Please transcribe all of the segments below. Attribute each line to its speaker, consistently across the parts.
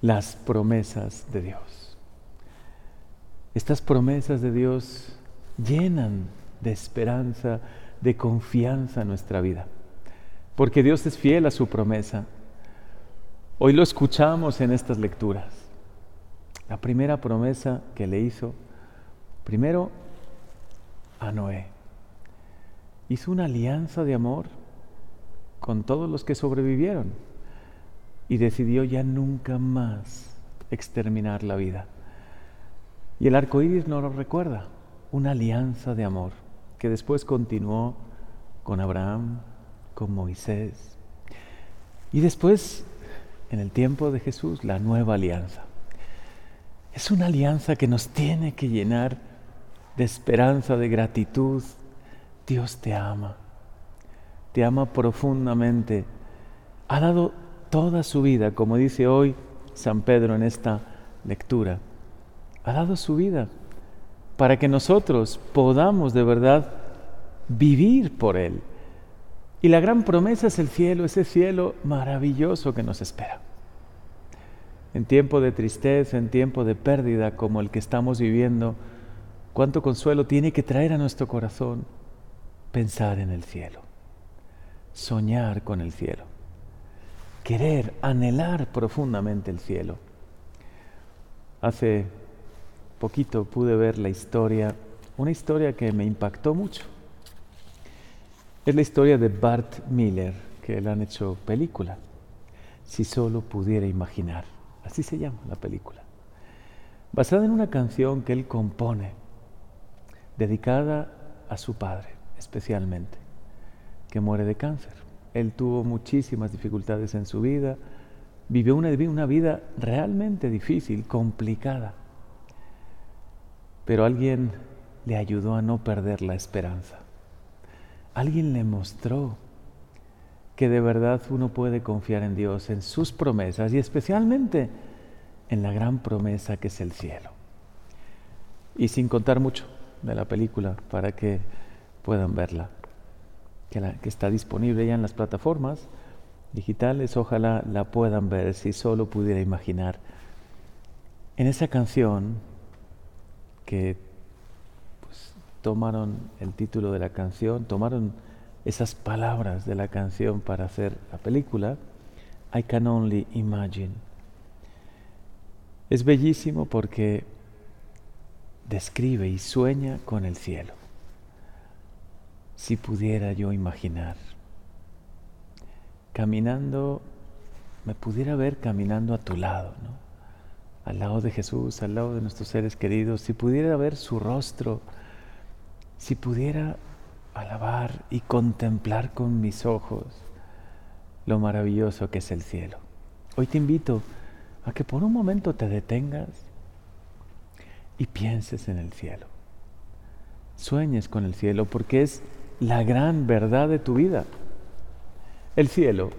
Speaker 1: las promesas de Dios. Estas promesas de Dios llenan de esperanza, de confianza nuestra vida, porque Dios es fiel a su promesa. Hoy lo escuchamos en estas lecturas. La primera promesa que le hizo, primero a Noé. Hizo una alianza de amor con todos los que sobrevivieron y decidió ya nunca más exterminar la vida. Y el arco iris nos lo recuerda, una alianza de amor que después continuó con Abraham, con Moisés. Y después, en el tiempo de Jesús, la nueva alianza. Es una alianza que nos tiene que llenar de esperanza, de gratitud. Dios te ama, te ama profundamente. Ha dado toda su vida, como dice hoy San Pedro en esta lectura. Ha dado su vida para que nosotros podamos de verdad vivir por Él. Y la gran promesa es el cielo, ese cielo maravilloso que nos espera. En tiempo de tristeza, en tiempo de pérdida como el que estamos viviendo, cuánto consuelo tiene que traer a nuestro corazón pensar en el cielo, soñar con el cielo, querer, anhelar profundamente el cielo. Hace poquito pude ver la historia, una historia que me impactó mucho. Es la historia de Bart Miller, que le han hecho película. Si solo pudiera imaginar. Así se llama la película. Basada en una canción que él compone, dedicada a su padre especialmente, que muere de cáncer. Él tuvo muchísimas dificultades en su vida, vivió una, una vida realmente difícil, complicada pero alguien le ayudó a no perder la esperanza. Alguien le mostró que de verdad uno puede confiar en Dios, en sus promesas y especialmente en la gran promesa que es el cielo. Y sin contar mucho de la película para que puedan verla, que, está disponible ya en las plataformas digitales, ojalá la puedan ver si solo pudiera imaginar. En esa canción que pues, tomaron el título de la canción, tomaron esas palabras de la canción para hacer la película, I Can Only Imagine. Es bellísimo porque describe y sueña con el cielo. Si pudiera yo imaginar, caminando, me pudiera ver caminando a tu lado, ¿no? al lado de Jesús, al lado de nuestros seres queridos, si pudiera ver su rostro, si pudiera alabar y contemplar con mis ojos lo maravilloso que es el cielo. Hoy te invito a que por un momento te detengas y pienses en el cielo. Sueñes con el cielo porque es la gran verdad de tu vida. El cielo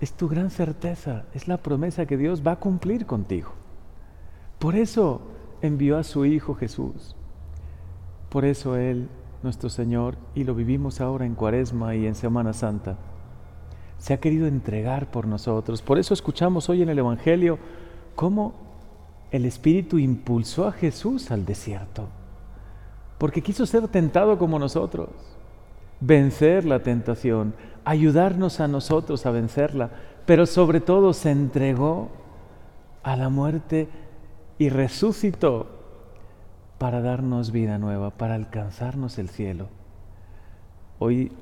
Speaker 1: es tu gran certeza, es la promesa que Dios va a cumplir contigo. Por eso envió a su Hijo Jesús. Por eso Él, nuestro Señor, y lo vivimos ahora en Cuaresma y en Semana Santa, se ha querido entregar por nosotros. Por eso escuchamos hoy en el Evangelio cómo el Espíritu impulsó a Jesús al desierto, porque quiso ser tentado como nosotros, vencer la tentación, ayudarnos a nosotros a vencerla, pero sobre todo se entregó a la muerte y resucitó para darnos vida nueva, para alcanzarnos el cielo. Hoy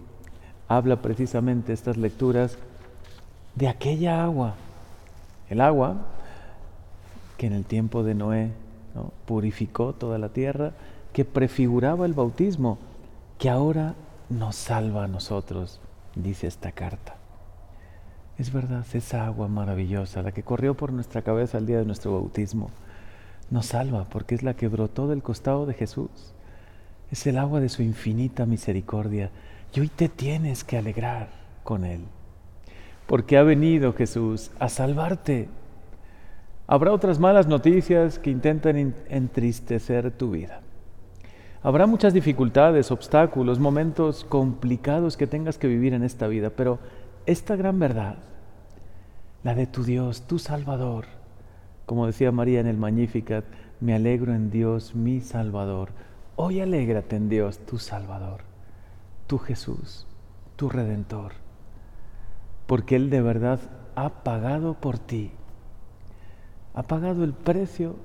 Speaker 1: habla precisamente estas lecturas de aquella agua, el agua que en el tiempo de Noé purificó toda la tierra, que prefiguraba el bautismo, que ahora nos salva a nosotros, dice esta carta. Es verdad, esa agua maravillosa, la que corrió por nuestra cabeza el día de nuestro bautismo, nos salva porque es la que brotó del costado de Jesús. Es el agua de su infinita misericordia. Y hoy te tienes que alegrar con Él. Porque ha venido Jesús a salvarte. Habrá otras malas noticias que intentan entristecer tu vida. Habrá muchas dificultades, obstáculos, momentos complicados que tengas que vivir en esta vida, pero esta gran verdad, la de tu Dios, tu Salvador, Como decía María en el Magnificat, me alegro en Dios mi Salvador. Hoy alégrate en Dios tu Salvador, tu Jesús, tu Redentor, porque Él de verdad ha pagado por ti, ha pagado el precio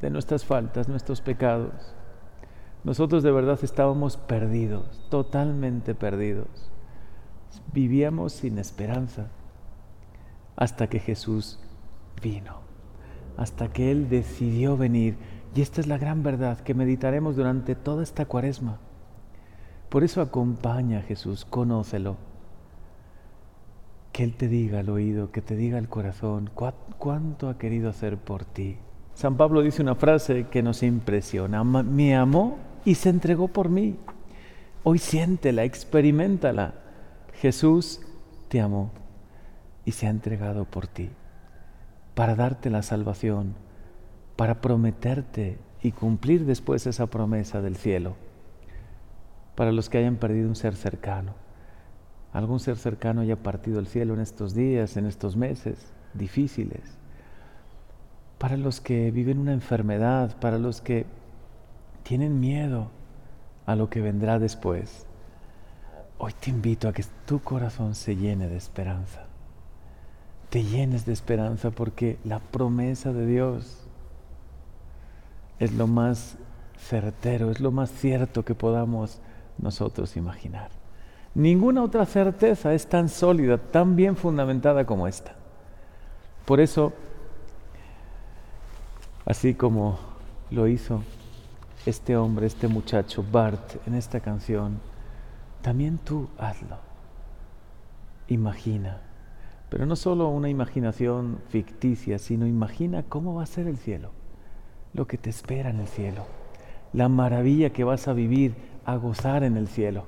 Speaker 1: de nuestras faltas, nuestros pecados. Nosotros de verdad estábamos perdidos, totalmente perdidos. Vivíamos sin esperanza hasta que Jesús vino, hasta que Él decidió venir. Y esta es la gran verdad que meditaremos durante toda esta cuaresma. Por eso acompaña a Jesús, conócelo. Que Él te diga al oído, que te diga al corazón cuánto ha querido hacer por ti. San Pablo dice una frase que nos impresiona. Me amó y se entregó por mí. Hoy siéntela, experimentala. Jesús te amó y se ha entregado por ti para darte la salvación, para prometerte y cumplir después esa promesa del cielo. Para los que hayan perdido un ser cercano, algún ser cercano haya partido el cielo en estos días, en estos meses difíciles para los que viven una enfermedad, para los que tienen miedo a lo que vendrá después. Hoy te invito a que tu corazón se llene de esperanza. Te llenes de esperanza porque la promesa de Dios es lo más certero, es lo más cierto que podamos nosotros imaginar. Ninguna otra certeza es tan sólida, tan bien fundamentada como esta. Por eso Así como lo hizo este hombre, este muchacho, Bart, en esta canción, también tú hazlo. Imagina, pero no solo una imaginación ficticia, sino imagina cómo va a ser el cielo, lo que te espera en el cielo, la maravilla que vas a vivir, a gozar en el cielo,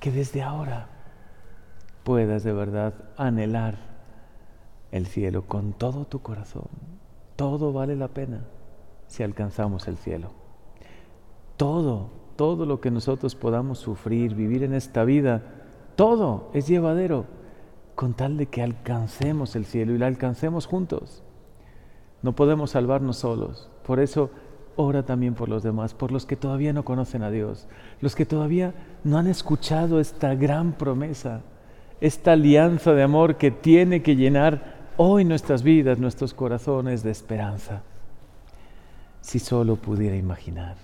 Speaker 1: que desde ahora puedas de verdad anhelar el cielo con todo tu corazón, todo vale la pena si alcanzamos el cielo. Todo, todo lo que nosotros podamos sufrir, vivir en esta vida, todo es llevadero con tal de que alcancemos el cielo y lo alcancemos juntos. No podemos salvarnos solos. Por eso ora también por los demás, por los que todavía no conocen a Dios, los que todavía no han escuchado esta gran promesa, esta alianza de amor que tiene que llenar hoy nuestras vidas, nuestros corazones de esperanza. Si solo pudiera imaginar,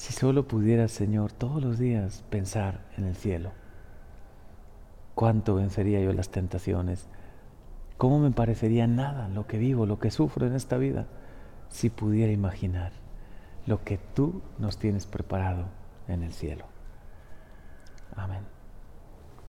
Speaker 1: si solo pudiera, Señor, todos los días pensar en el cielo, cuánto vencería yo las tentaciones, cómo me parecería nada lo que vivo, lo que sufro en esta vida, si pudiera imaginar lo que tú nos tienes preparado en el cielo. Amén.